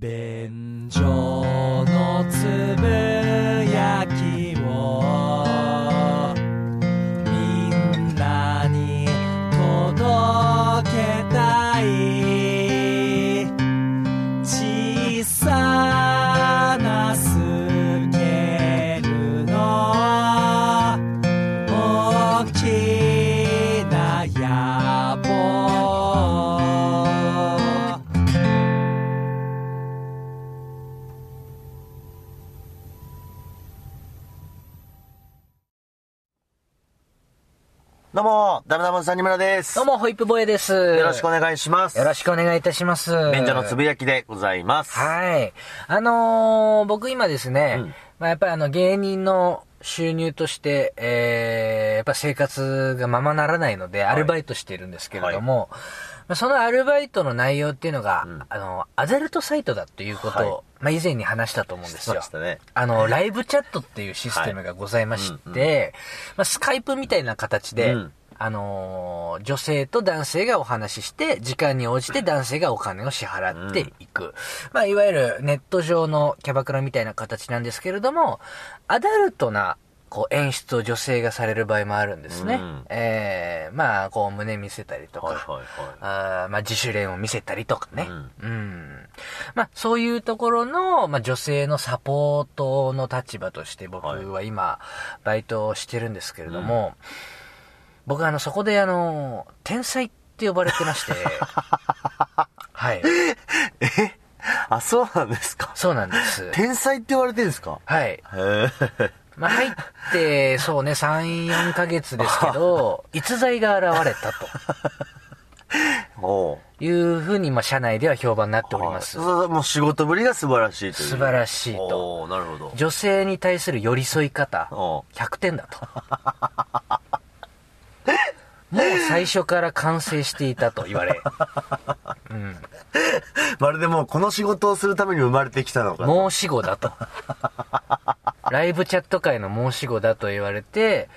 便所のつぶどうも、ホイップボーイです。よよろしくお願いします。よろしくお願いいたします。便所のつぶやきでございます。はい。あのー僕今ですね、うんまあ、やっぱりあの芸人の収入として、えー、やっぱ生活がままならないので、アルバイトしているんですけれども、まあ、そのアルバイトの内容っていうのが、うんあの、アダルトサイトだということを、はいまあ、以前に話したと思うんですよね。あの、ライブチャットっていうシステムがございまして、まあ、スカイプみたいな形で、うんあのー女性と男性がお話しして、時間に応じて男性がお金を支払っていく。まあ、いわゆるネット上のキャバクラみたいな形なんですけれども、アダルトな、こう、演出を女性がされる場合もあるんですね。うんえー、まあ、こう、胸見せたりとか、はいはいはい。あーまあ、自主練を見せたりとかね。ううん。まあ、そういうところの、まあ、女性のサポートの立場として僕は今、バイトをしてるんですけれども、僕はあの、そこであの、天才って呼ばれてまして、はい。あ、そうなんですか。そうなんです。天才って言われてるんですか？はい。へえ。まあ、入って、そうね、3、4ヶ月ですけど、逸材が現れたというふうに、まあ、社内では評判になっております。そうもう仕事ぶりが素晴らしいという。素晴らしいとなるほど。女性に対する寄り添い方、おう100点だと。もう最初から完成していたと言われ。うん。まるでもうこの仕事をするために生まれてきたのか。申し子だと。ライブチャット界の申し子だと言われて、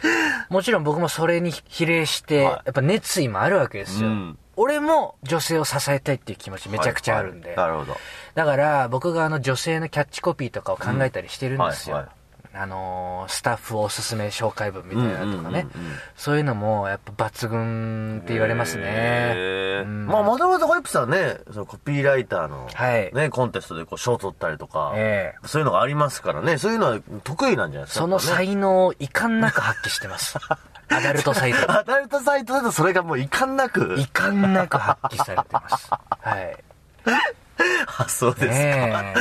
もちろん僕もそれに比例して、はいやっぱ熱意もあるわけですよ。うん俺も女性を支えたいっていう気持ちめちゃくちゃあるんで。はいはいなるほど。だから僕があの女性のキャッチコピーとかを考えたりしてるんですよ。うんはいはいあのースタッフおすすめ紹介文みたいなのとかね、うんうんうんうんそういうのもやっぱ抜群って言われますね。へーうんまあ、もともとホイップさんね、そのコピーライターの、はいね、コンテストでこう賞取ったりとか、ええそういうのがありますからね、そういうのは得意なんじゃないですか。その才能を遺憾なく発揮してます。アダルトサイトで。アダルトサイトだとそれがもう遺憾なく遺憾なく発揮されてます。はい。あ、そうですか。ね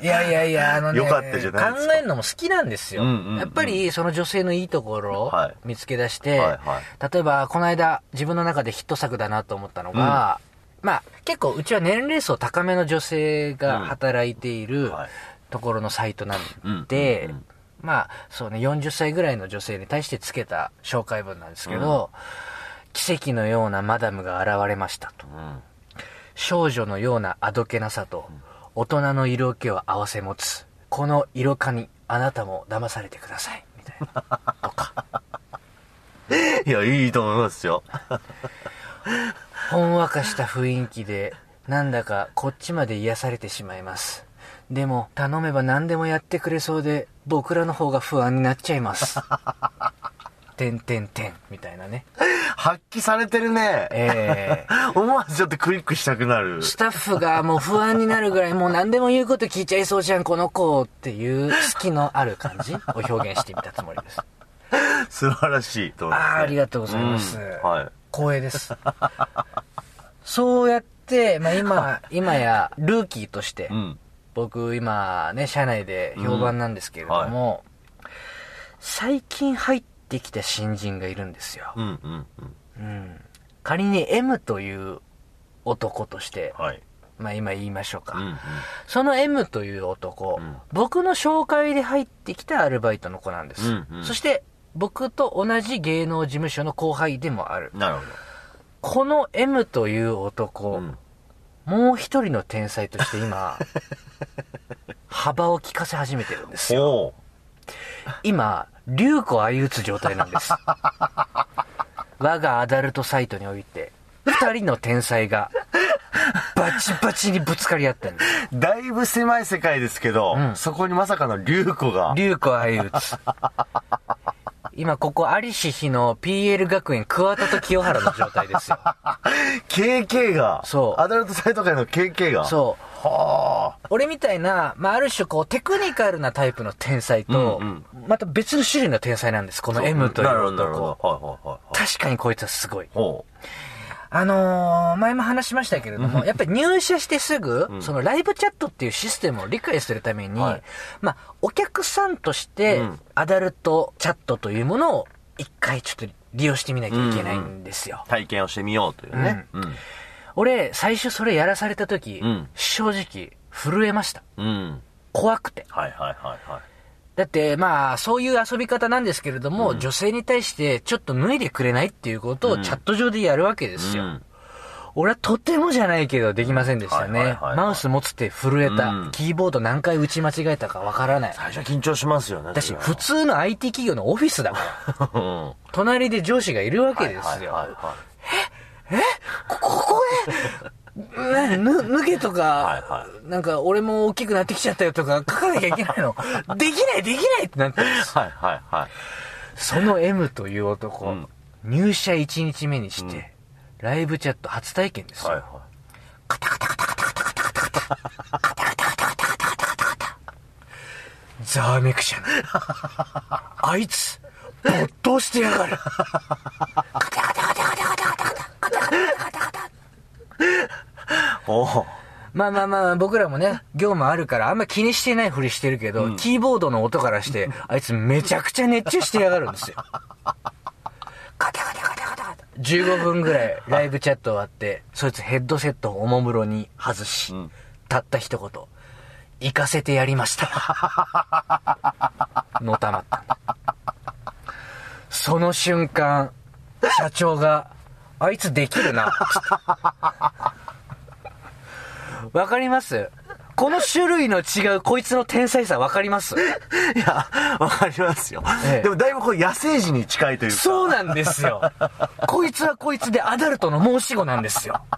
え。いやいやいや、あのね、よかったじゃない考えるのも好きなんですよ。うんうんうん。やっぱりその女性のいいところをはい。見つけ出して、はいはい。例えばこの間自分の中でヒット作だなと思ったのが、まあ結構うちは年齢層高めの女性が働いているはい。ところのサイトなんうんで、うんうん。まあそうね、40歳ぐらいの女性に対してつけた紹介文なんですけど、奇跡のようなマダムが現れましたと。うん少女のようなあどけなさと、大人の色気を併せ持つ、この色化にあなたも騙されてください。みたいな。とか。いや、いいと思いますよ。ほんわかした雰囲気で、なんだかこっちまで癒されてしまいます。でも、頼めば何でもやってくれそうで、僕らの方が不安になっちゃいます。てんてんてん、みたいなね。発揮されてるね。ええ 思わずちょっとクリックしたくなる。スタッフがもう不安になるぐらい、もう何でも言うこと聞いちゃいそうじゃん、この子っていう隙のある感じ？を表現してみたつもりです。素晴らしいと思います、ね。あーありがとうございますうんはい。光栄です。そうやって、まあ今、今やルーキーとして、うん。僕今ね、社内で評判なんですけれども、最近入ってきた新人がいるんですよ。うん、うん、うん。うん。仮に M という男として、はい。まあ今言いましょうか。うん、うん。その M という男、うん僕の紹介で入ってきたアルバイトの子なんです。うんうんそして、僕と同じ芸能事務所の後輩でもある。なるほこの M という男、ど。うん。もう一人の天才として今、幅を利かせ始めてるんですよ。今、竜子相打つ状態なんです。我がアダルトサイトにおいて、二人の天才がバチバチにぶつかり合ってんだいぶ狭い世界ですけど、そこにまさかの竜子が。竜子相打つ。今ここ、有志日の PL 学園桑田と清原の状態ですよ。KK が。そうアダルトサイト界の KK が。そう。は俺みたいな、まあ、ある種こう、テクニカルなタイプの天才と、うんまた別の種類の天才なんです、こあ。の M というなるほど、なるほ男。ど。はいはいはい。確かにこいつはすごい。ほあのー、前も話しましたけれども、やっぱり入社してすぐ、そのライブチャットっていうシステムを理解するために、はいまあ、お客さんとしてうん、アダルトチャットというものを一回ちょっと利用してみなきゃいけないんですよ。う。体験をしてみようというね。うん。俺、最初それやらされた時、うん正直、震えました。うん。怖くて。はいはいはいはい。だって、まあ、そういう遊び方なんですけれども、女性に対して、ちょっと脱いでくれないっていうことをチャット上でやるわけですよ。うん俺はとてもじゃないけどできませんでしたね。マウス持つって震えた。うんキーボード何回打ち間違えたかわからない。最初は緊張しますよね。だし、普通の IT 企業のオフィスだから。うん。隣で上司がいるわけですはいよ。はいは ここへ、ね、ぬ、脱げとか、はいはなんか俺も大きくなってきちゃったよとか書かなきゃいけないの。できないできないってなって。はいはいはい。その M という男、うん入社1日目にして、ライブチャット初体験ですよ。はいはざわめくじゃない。あいつ、没頭してやがる。い。おお。まあまあまあ、僕らもね、業務あるから、あんま気にしてないふりしてるけど、キーボードの音からして、あいつめちゃくちゃ熱中してやがるんですよ。カタカタカタカタカタ。15分ぐらいライブチャット終わって、そいつヘッドセットをおもむろに外し、んたった一言、行かせてやりました。のたまった。その瞬間、社長が、あいつできるな。わかります？この種類の違うこいつの天才さわかります？いや、わかりますよ。ええでもだいぶこう野生児に近いというか。そうなんですよ。こいつはこいつでアダルトの申し子なんですよ。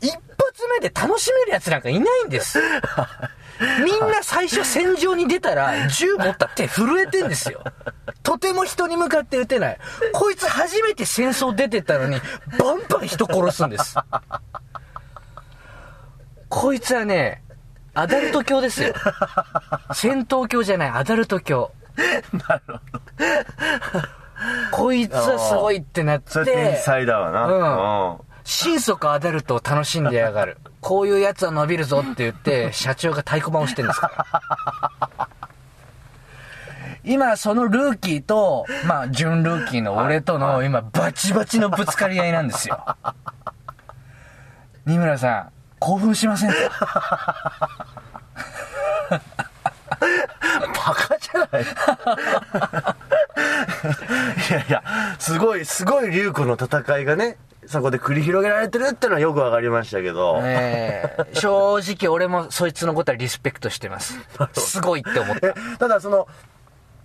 一発目で楽しめるやつなんかいないんです。みんな最初戦場に出たら銃持った手震えてんですよ。とても人に向かって撃てない。こいつ初めて戦争出てったのにバンバン人殺すんです。こいつはね、アダルト教ですよ。戦闘教じゃない、アダルト教。なるほど。こいつはすごいってなって。それ天才だわな。うんうん心底アダルトを楽しんでやがる。こういうやつは伸びるぞって言って、社長が太鼓判をしてるんですから。今、そのルーキーと、まあ、準ルーキーの俺との、今、バチバチのぶつかり合いなんですよ。二村さん、興奮しませんか？バカじゃないいやいや、すごい、すごい竜子の戦いがね、そこで繰り広げられてるってのはよくわかりましたけど。ええ。正直俺もそいつのことはリスペクトしてます。すごいって思った。え。ただその、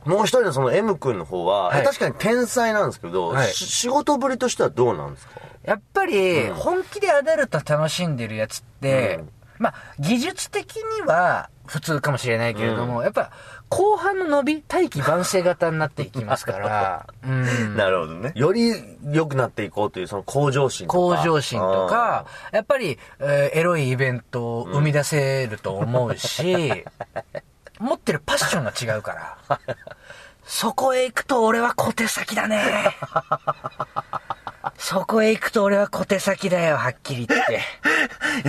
もう一人のその M 君の方は、はい。え確かに天才なんですけど、はい。し仕事ぶりとしてはどうなんですか？やっぱり、本気でアダルト楽しんでるやつって、うんまあ、技術的には普通かもしれないけれども、やっぱ、後半の伸び、大器晩成型になっていきますから、うん。なるほどね。より良くなっていこうというその向上心とか。向上心とか、やっぱり、えーエロいイベントを生み出せると思うし、持ってるパッションが違うから。そこへ行くと俺は小手先だね。そこへ行くと俺は小手先だよ、はっきり言って。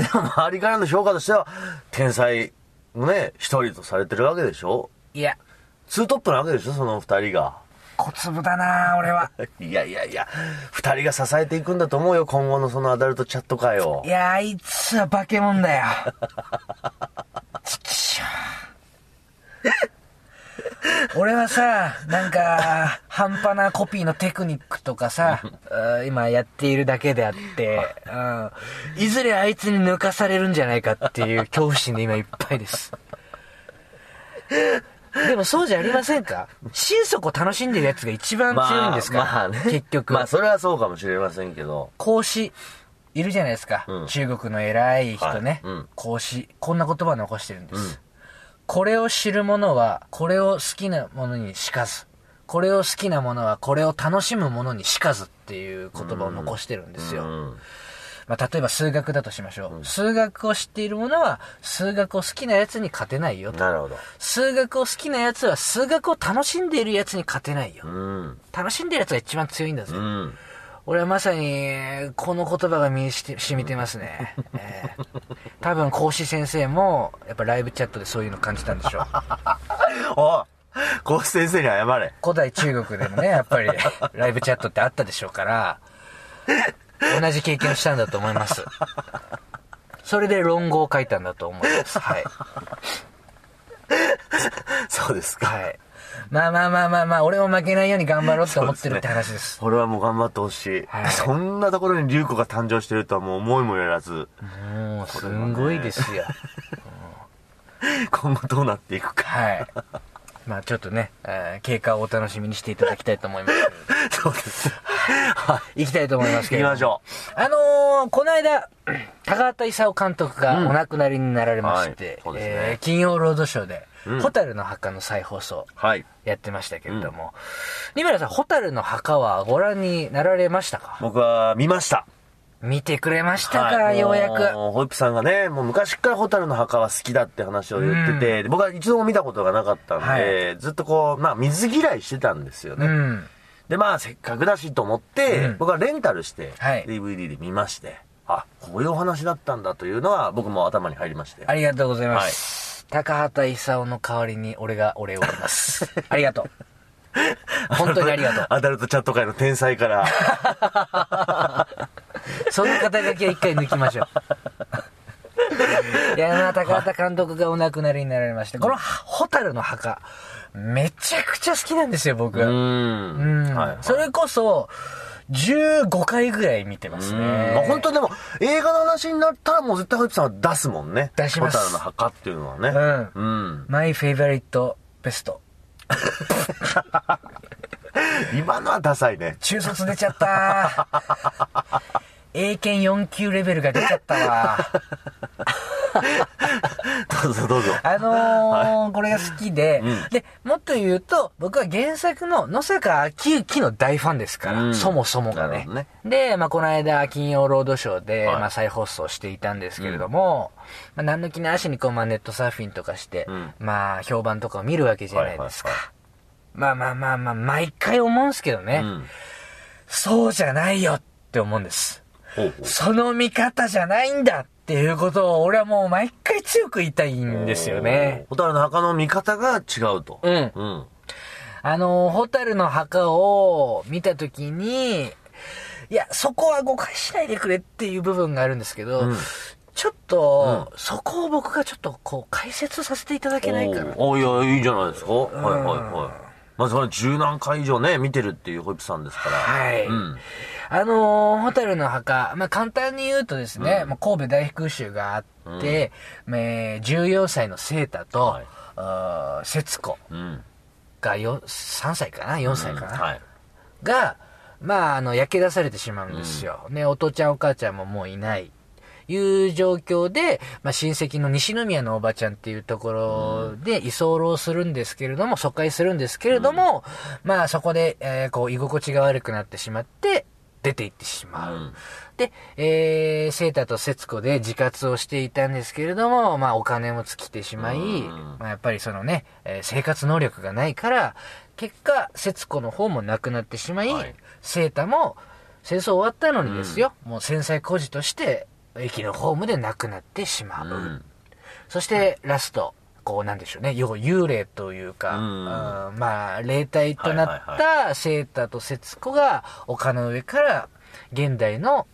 周りからの評価としては、天才のね、一人とされてるわけでしょ？いや、ツートップなわけでしょその二人が。小粒だな俺は。いやいやいや、二人が支えていくんだと思うよ、今後のそのアダルトチャット会をい。や、あいつは化け物だよ。ちきしょう俺はさ、なんか、半端なコピーのテクニックとかさ、うん今やっているだけであって、うんいずれあいつに抜かされるんじゃないかっていう恐怖心で今いっぱいです。でもそうじゃありませんか？心底楽しんでるやつが一番強いんですから、まあね。結局。まあそれはそうかもしれませんけど。孔子、いるじゃないですか。うん中国の偉い人ね。はいうん孔子、こんな言葉を残してるんです。うんこれを知る者は、これを好きなものにしかず。これを好きな者は、これを楽しむ者にしかずっていう言葉を残してるんですよ。うんまあ、例えば数学だとしましょう。数学を知っている者は、数学を好きな奴に勝てないよと。なるほど。数学を好きな奴は、数学を楽しんでいる奴に勝てないよう。ん。楽しんでる奴が一番強いんだぜ。うん。俺はまさに、この言葉が身にして染みてますね。えー多分、講師先生も、やっぱライブチャットでそういうの感じたんでしょう。おいコース先生に謝れ。古代中国でもね、やっぱり、ライブチャットってあったでしょうから、同じ経験をしたんだと思います。それで論語を書いたんだと思います。はい。そうですか。はい。まあまあまあまあまあ、俺も負けないように頑張ろうって思ってるって話です。これはもう頑張ってほしい。はいそんなところに龍子が誕生してるとはもう思いもよらず、もう、すんごいですよ。今後どうなっていくか。はい。まあちょっとね、えー経過をお楽しみにしていただきたいと思います。そうです。はい。行きたいと思いますけれども。行きましょあのー、この間、高畑勲監督がお亡くなりになられまして、はいそうですねえー金曜ロードショーで、うんホタルの墓の再放送う。はい。やってましたけれども、二村さん、ホタルの墓はご覧になられましたか？僕は見ました。見てくれましたか、はいようやく。ホイップさんがね、もう昔からホタルの墓は好きだって話を言ってて、で僕は一度も見たことがなかったんで、はいずっとこう、まあ水嫌いしてたんですよね。うん。で、まあせっかくだしと思って、うん僕はレンタルして、はい DVD で見まして、あ、こういうお話だったんだというのは僕も頭に入りまして。ありがとうございます。高畑勲の代わりに俺がお礼を言います。ありがとう。本当にありがとう。アダルトチャット界の天才から、その肩書きは一回抜きましょう。いや、まあ、高畑監督がお亡くなりになられまして、このホタルの墓、めちゃくちゃ好きなんですよ、僕。うんん。はいはいそれこそ、15回ぐらい見てますうんね。まあ、本当にでも、映画の話になったらもう絶対ホイップさんは出すもんね。出しますホタルの墓っていうのはね。うんうん。マイフェイバリットベスト。今のはダサいね。中卒出ちゃった。英検4級レベルが出ちゃったわ。どうぞどうぞ。あのーこれが好きで、うんで、もっと言うと、僕は原作の野坂昭之の大ファンですから、うんそもそもがねねで、まあ、この間、金曜ロードショーで、はいまあ、再放送していたんですけれども、まあ、何の気なしにこう、まあ、ネットサーフィンとかして、うんまあ、評判とかを見るわけじゃないですか。はいはいまあまあまあまあ、毎回思うんですけどね、うん。そうじゃないよって思うんです。その見方じゃないんだっていうことを俺はもう毎回強く言いたいんですよね。ホタルの墓の見方が違うと。うん。うん。あの、ホタルの墓を見たときに、いや、そこは誤解しないでくれっていう部分があるんですけど、うんちょっと、そこを僕がちょっとこう解説させていただけないかな。おおいや、いいじゃないですか。はいはいはい。まずこれ十何回以上ね、見てるっていうホイップさんですから。はいうん。あのーホタルの墓、まあ、簡単に言うとですね、まあ、神戸大空襲があって、えー14歳のセータと、はい節子うん。がよ3歳かな ?4 歳かな、はい。が、まあ、あの、焼け出されてしまうんですよ。ね、お父ちゃんお母ちゃんももういない。いう状況で、まあ、親戚の西宮のおばちゃんっていうところで居候するんですけれども、疎開するんですけれども、まあそこで、えーこう居心地が悪くなってしまって、出て行ってしまう。うん。で、えー、セータと節子で自活をしていたんですけれども、まあお金も尽きてしまい、うん。まあやっぱりそのね、えー生活能力がないから、結果、節子の方も亡くなってしまい、はい。セータも戦争終わったのにですよ、もう戦災孤児として、駅のホームで亡くなってしまう。うん。そして、ラスト、こうなんでしょうね、要は幽霊というか、うんまあ、霊体となっはいたセータと節子が丘の上から現代の、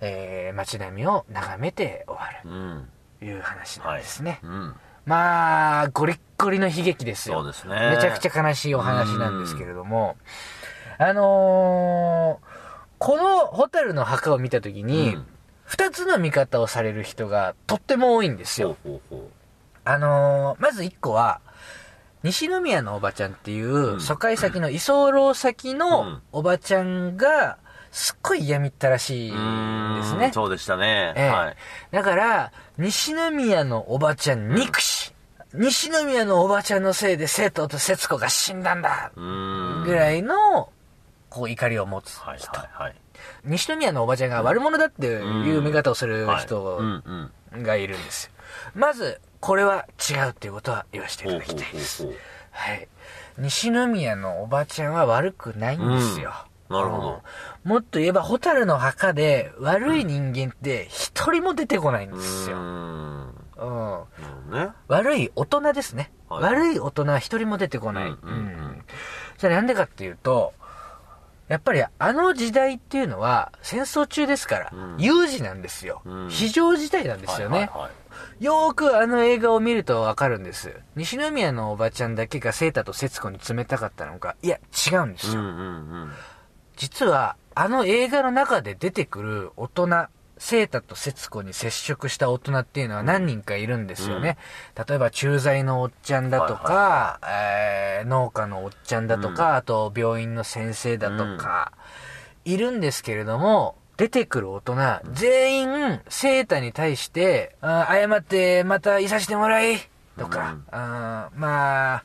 えー街並みを眺めて終わうん。るという話なんはい。ですね。うん。まあ、ゴリッゴリの悲劇ですよ。そうですねめちゃくちゃ悲しいお話なんですけれども、あのーこのホタルの墓を見たときに、うん二つの見方をされる人がとっても多いんですよ。ほうほうほあのーまず一個は、西宮のおばちゃんっていう、ん疎開先の居候先うのんおばちゃんが、すっごい嫌みったらしいですね。そうでしたね。ええはい。だから、西宮のおばちゃん憎し、西宮のおばちゃんのせいで生徒と節子が死んだんだ。ぐらいの、こう怒りを持つはい人。はいはい。西宮のおばちゃんが悪者だっていう見方をするはい人うんうん。がいるんですよ。まず、これは違うっていうことは言わせていただきたいです。はい。西宮のおばちゃんは悪くないんですよ。うんなるほどうんもっと言えば、ホタルの墓で悪い人間って一人も出てこないんですよ。ん。うん。なるほどね。悪い大人ですね。はい悪い大人は一人も出てこない。うんうんうんじゃあなんでかっていうと、やっぱりあの時代っていうのは戦争中ですから、うん有事なんですよ、うん非常事態なんですよね。はいはいはいよーくあの映画を見るとわかるんです。西宮のおばちゃんだけがセータと節子に冷たかったのか、いや、違うんですよ。うんうんうん。実は、あの映画の中で出てくる大人、セータと節子に接触した大人っていうのは何人かいるんですよね。例えば、駐在のおっちゃんだとか、えー農家のおっちゃんだとか、あと病院の先生だとか、いるんですけれども、出てくる大人、全員、セータに対して、あー謝ってまたいさせてもらい、とか、うん。あーまあ、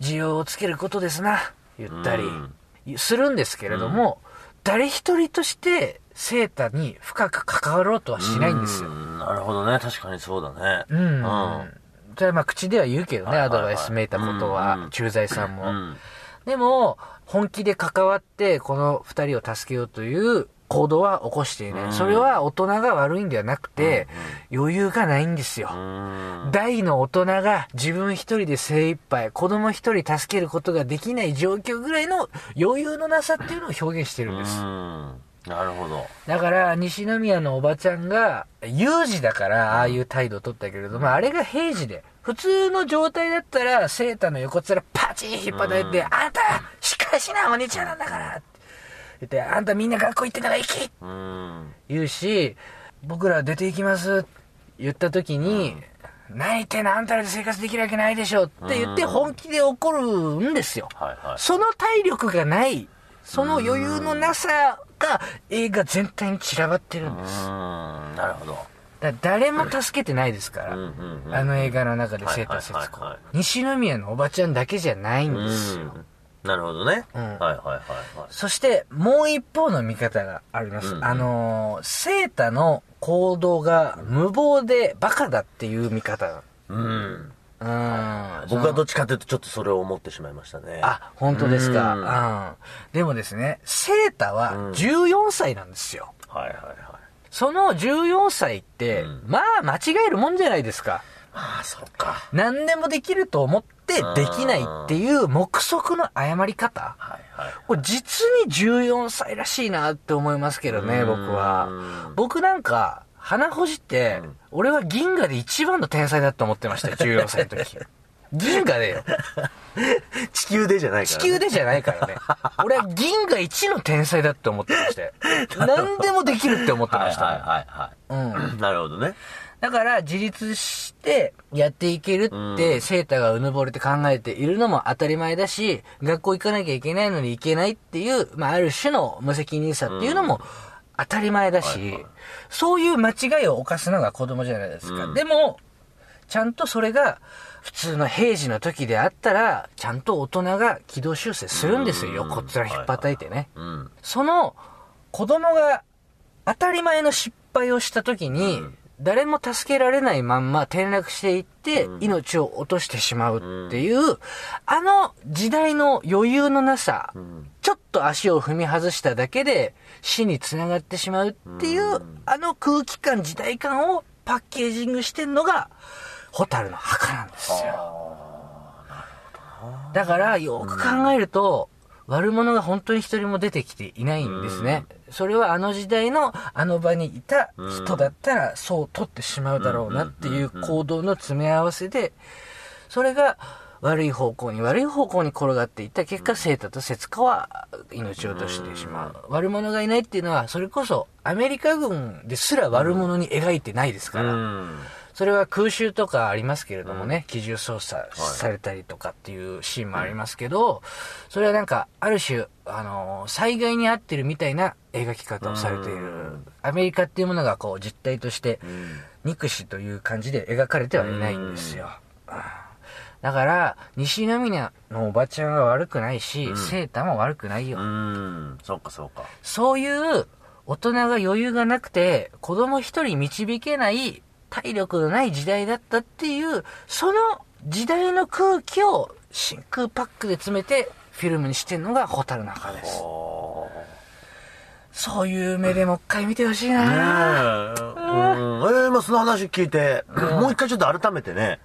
需要をつけることですな、言ったり、うん。するんですけれども、誰一人としてセータに深く関わろうとはしないんですよう。んなるほどね。確かにそうだね。うん。うんそれはまあ口では言うけどね、アドバイスめいたことうんはう、ん駐在さんも。うん。でも、本気で関わって、この二人を助けようという行動は起こしていない。うんそれは大人が悪いんではなくて、余裕がないんですよ。うん。大の大人が自分一人で精一杯、子供一人助けることができない状況ぐらいの余裕のなさっていうのを表現してるんです。うん。なるほど。だから、西宮のおばちゃんが、有事だから、ああいう態度を取ったけれども、あれが平時で、普通の状態だったら、セータの横っ面パチン引っ張られて、あんた、しっかりしな、お兄ちゃんなんだからって言って、あんたみんな学校行ってから行きうん。言うし、僕ら出て行きます言った時に、泣いてなあんたらで生活できるわけないでしょって言ってうん本気で怒るんですよ。はいはい。その体力がない、その余裕のなさが映画全体に散らばってるんです。うん。なるほど。だ誰も助けてないですから、うんうんうんあの映画の中でセーター節子はいはいはいはい西宮のおばちゃんだけじゃないんですよ、うん。なるほどね。うんはいはいはいはい。そしてもう一方の見方があります、うんあのーセータの行動が無謀でバカだっていう見方うん。うん。僕はどっちかというとちょっとそれを思ってしまいましたね。あ本当ですか、ううん。んでもですねセータはうん。14歳なんですよ、はいはいはい。その14歳って、うん。まあ間違えるもんじゃないですか。まあ、そうか。何でもできると思ってできないっていう目測の誤り方。はいはい。これ実に14歳らしいなって思いますけどね、うん。僕は。僕なんか、鼻ほじって、俺は銀河で一番の天才だと思ってましたよ、14歳の時。銀河でよ。地球でじゃないから、地球でじゃないからね。俺は銀河一の天才だって思ってましたよ。何でもできるって思ってましたはいはいはいはもん。うん。い。なるほどね。だから、自立してやっていけるって、うんセータがうぬぼれて考えているのも当たり前だし、学校行かなきゃいけないのに行けないっていう、まあ、ある種の無責任さっていうのも当たり前だし、はいはいそういう間違いを犯すのが子供じゃないですか。うんでも、ちゃんとそれが、普通の平時の時であったら、ちゃんと大人が軌道修正するんですよ。うん横っ面引っ叩いてね。うん。その子供が当たり前の失敗をした時に、うん誰も助けられないまんま転落していって、命を落としてしまうっていう、あの時代の余裕のなさ、んちょっと足を踏み外しただけで死につながってしまうっていう、うん。あの空気感、時代感をパッケージングしてんのが、ホタルの墓なんですよ。だから、よく考えると、悪者が本当に一人も出てきていないんですね。それはあの時代のあの場にいた人だったらそう取ってしまうだろうなっていう行動の詰め合わせで、それが悪い方向に悪い方向に転がっていった結果、セータと節子は命を落としてしまう。悪者がいないっていうのは、それこそアメリカ軍ですら悪者に描いてないですから。うん。それは空襲とかありますけれどもね、機銃操作されたりとかっていうシーンもありますけど、それはなんか、ある種、あの、災害に合ってるみたいな描き方をされている。アメリカっていうものがこう実態として、憎しという感じで描かれてはいないんですよ。だから、西宮のおばちゃんは悪くないし、セータも悪くないよ。うん。そうかそうか。そういう大人が余裕がなくて、子供一人導けない体力のない時代だったっていう、その時代の空気を真空パックで詰めてフィルムにしてんのがホタルの墓です。そういう目でもう一回見てほしいねえ。な、うん。えー、まあその話聞いて、もう一回ちょっと改めてね、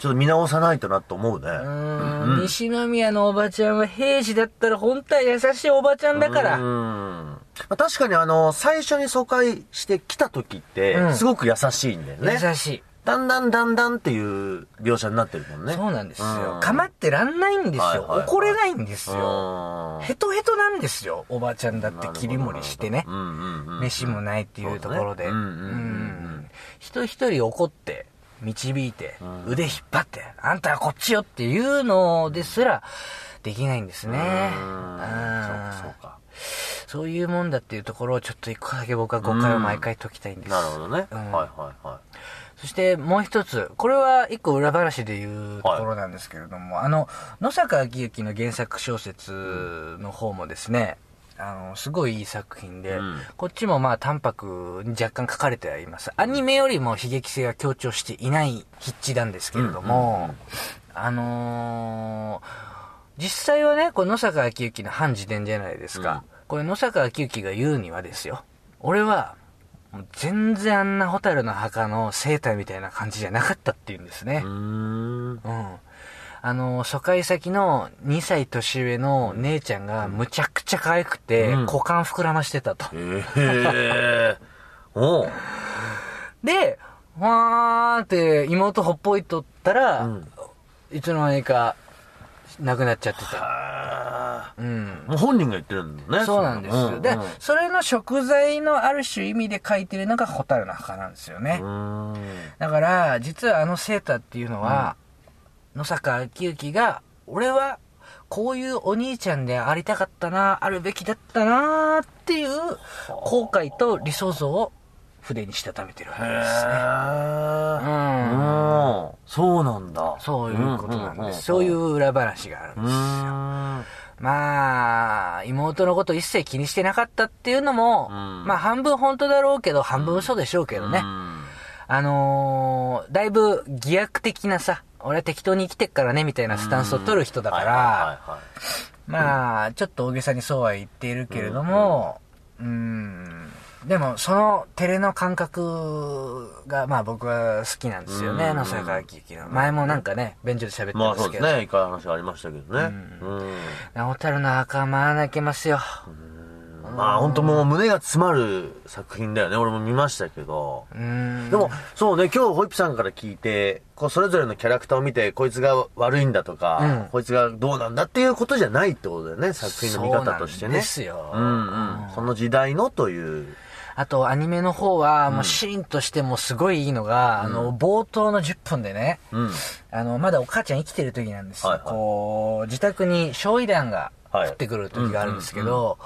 ちょっと見直さないとなと思うね。うーん、西宮のおばちゃんは平時だったら本当は優しいおばちゃんだから。うん。まあ、確かにあの、最初に疎開してきた時ってう、んすごく優しいんだよね。優しい。だんだんだんだんっていう描写になってるもんね。そうなんですよ。うんかまってらんないんですよ。はいはいはい怒れないんですよ。よヘトヘトなんですよ。おばちゃんだって切り盛りしてねう。んうんうん。飯もないっていうところで。そうだねうんうんうんうん人一人怒って、導いて、腕引っ張って、あんたはこっちよっていうのですら、できないんですね。うんうんそうかそうか。そういうもんだっていうところをちょっと一個だけ僕は誤解を毎回解きたいんです。なるほどね。うんはいはいはい。そしてもう一つ、これは一個裏話で言うところなんですけれども、あの、野坂昭之の原作小説の方もですね、あの、すごいいい作品で、うんこっちもまあ淡白に若干書かれてはいます。アニメよりも悲劇性が強調していない筆致なんですけれども、あのー実際はね、この野坂昭之の反自伝じゃないですか。これ野坂昭之が言うにはですよ。俺は、全然あんなホタルの墓の生態みたいな感じじゃなかったっていうんですねう。ーん。うん。あの、疎開先の2歳年上の姉ちゃんがむちゃくちゃ可愛くて、うん股間膨らましてたと。ええおう。で、わーって妹ほっぽいとったら、うんいつの間にか亡くなっちゃってた。あうんー。もう本人が言ってるんだね。そうなんですよ。でそれの食材のある種意味で書いてるのがホタルの墓なんですよね。うーん。だから、実はあのセーターっていうのは、野坂昭之が、俺は、こういうお兄ちゃんでありたかったな、あるべきだったな、っていう後悔と理想像を筆にしたためてるわけへですね。え。うん。うん。そうなんだ。そういうことなんです。そういう裏話があるんうですよ。まあ、妹のこと一切気にしてなかったっていうのも、うんまあ半分本当だろうけど、半分嘘でしょうけどね。うんあのー、だいぶ偽悪的なさ、俺は適当に生きてっからね、みたいなスタンスを取る人だから、まあ、ちょっと大げさにそうは言っているけれども、うん、でもその照れの感覚が、まあ僕は好きなんですよね、うん野坂昭之の。前もなんかね、便所で喋ってまますけど。あそうですね。一回話がありましたけどね。うん。ホタルの墓はまあ泣けますよ。まあ本当もう胸が詰まる作品だよね。俺も見ましたけど。うん。でも、そうね、今日ホイップさんから聞いて、こう、それぞれのキャラクターを見て、こいつが悪いんだとか、うんこいつがどうなんだっていうことじゃないってことだよね、作品の見方としてね。そうなんですよ。うんうん。その時代のという。あと、アニメの方は、もうシーンとしてもすごいいいのが、あの、冒頭の10分でね、うん。あの、まだお母ちゃん生きてる時なんですよ。はいはいこう、自宅に焼夷弾がはい降ってくる時があるんですけど、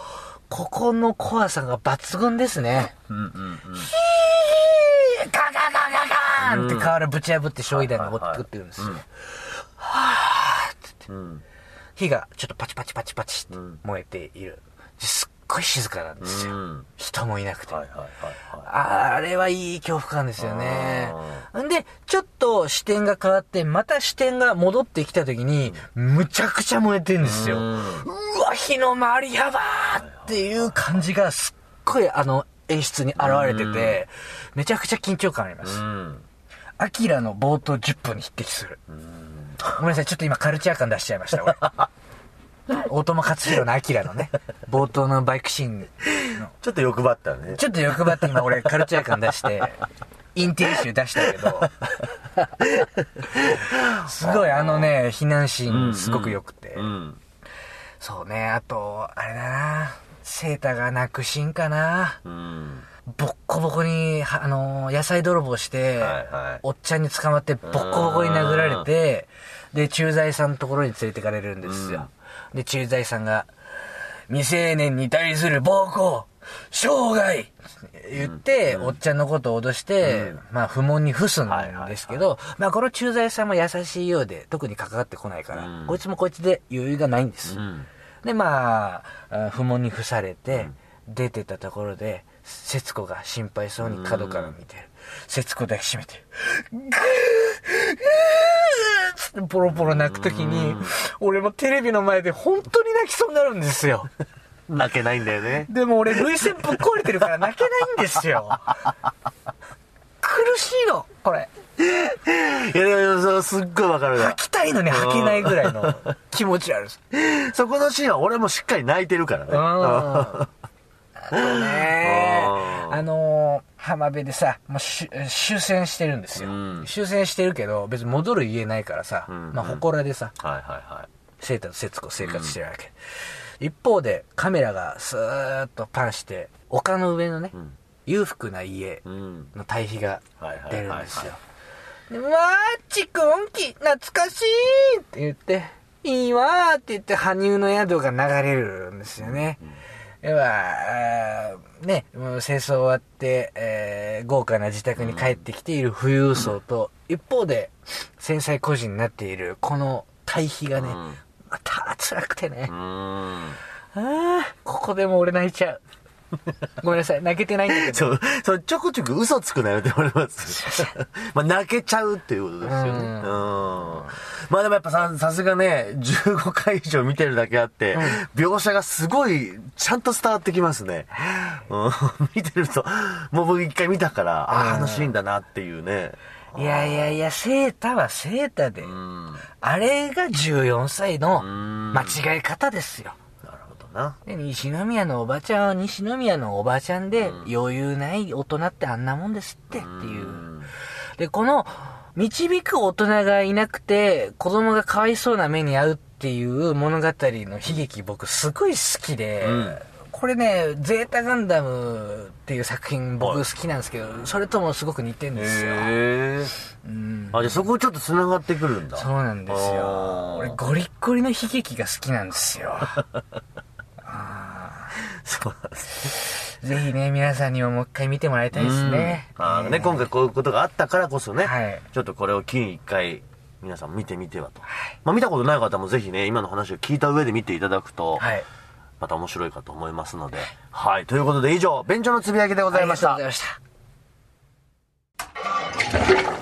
ここの怖さが抜群ですね。うんうんうん。ガガガガガーンって瓦ぶち破って焼夷弾が降ってくるんですよ。うん。火がちょっとパチパチパチパチってうん燃えている。すっごい静かなんですよ。うん。人もいなくて。はいはいはいはあれはいい恐怖感ですよね。んで、ちょっと視点が変わって、また視点が戻ってきた時に、むちゃくちゃ燃えてるんですよ。ううんわ、火の回りやばーっていう感じがすっごいあの演出に現れてて、めちゃくちゃ緊張感ありまい。す。うん。アキラの冒頭10分に匹敵する。ごめんなさい、ちょっと今カルチャー感出しちゃいました、俺。大友克洋のアキラのね、冒頭のバイクシーンのちょっと欲張ったね。ちょっと欲張って今俺カルチャー感出して、インテリ集出したけど、すごいあのね、避難シーンすごく良くて。うん。そうね、あと、あれだな、セータが泣くシーンかな。うん。ボッコボコに、はあのー野菜泥棒して、はいはいおっちゃんに捕まってボッコボコに殴られて、で、駐在さんのところに連れてかれるんですよ。で、駐在さんが、未成年に対する暴行、生涯言って、おっちゃんのことを脅して、まあ、不問に付すんですけど、まあ、この駐在さんも優しいようで、特に関わってこないから、うん。こいつもこいつで余裕がないんです。うん。で、まあ、あ不問に付されて、出てったところで、節子が心配そうに角から見てる。節子抱きしめて、ぐーぐーポロポロ泣くときに、俺もテレビの前で本当に泣きそうになるんですよ。泣けないんだよね。でも俺、涙腺ぶっ壊れてるから泣けないんですよ。苦しいの、これ。いや、でもすっごいわかるわ吐きたいのに吐けないぐらいの気持ちある。そこのシーンは俺もしっかり泣いてるからね。うん。あとねうんあのー浜辺でさ、もうし終戦してるんですよ。うん終戦してるけど、別に戻る家ないからさ、うんまあ、祠でさ、はいはいはセータと節子生活してるわけ。一方で、カメラがスーッとパンして、丘の上のね、い。うん。裕福な家うん。の対比が出るんですよ。でわーちくんき、懐かしいって言って、いいわーって言って、羽生の宿が流れるんですよね。では、あーね、もう戦争終わって、えー豪華な自宅に帰ってきている富裕層と、一方で、繊細孤児になっている、この対比がね、うんまた辛くてねう。ん。ああ、ここでも俺泣いちゃう。ごめんなさい、泣けてないんだけど。そう、そう、ちょくちょく嘘つくなよって言われます？まあ、泣けちゃうっていうことですよね。ううんん。まあでもやっぱさ、さすがね、15回以上見てるだけあって、描写がすごい、ちゃんと伝わってきますね。うん。見てると、もう僕一回見たから、ああ、あのシーンだなっていうね。いやいやいや、セータはセータで。うん。あれが14歳のん間違い方ですよ。な。で、西宮のおばちゃんは西宮のおばちゃんで、余裕ない大人ってあんなもんですってっていう。で、この、導く大人がいなくて、子供がかわいそうな目に遭うっていう物語の悲劇僕すごい好きで、うんこれね、ゼータガンダムっていう作品僕好きなんですけど、それともすごく似てるんですよ。へえ。うんあ、じゃあそこちょっと繋がってくるんだ。そうなんですよ。俺ゴリッゴリの悲劇が好きなんですよ。そうね。ぜひね、皆さんにももう一回見てもらいたいですね。あのね、えー、今回こういうことがあったからこそね、はい、ちょっとこれを機に一回、皆さん見てみてはと。はい、まあ見たことない方もぜひね、今の話を聞いた上で見ていただくと、はい、また面白いかと思いますので。はい。ということで以上、便所のつぶやきでございました。ありがとうございました。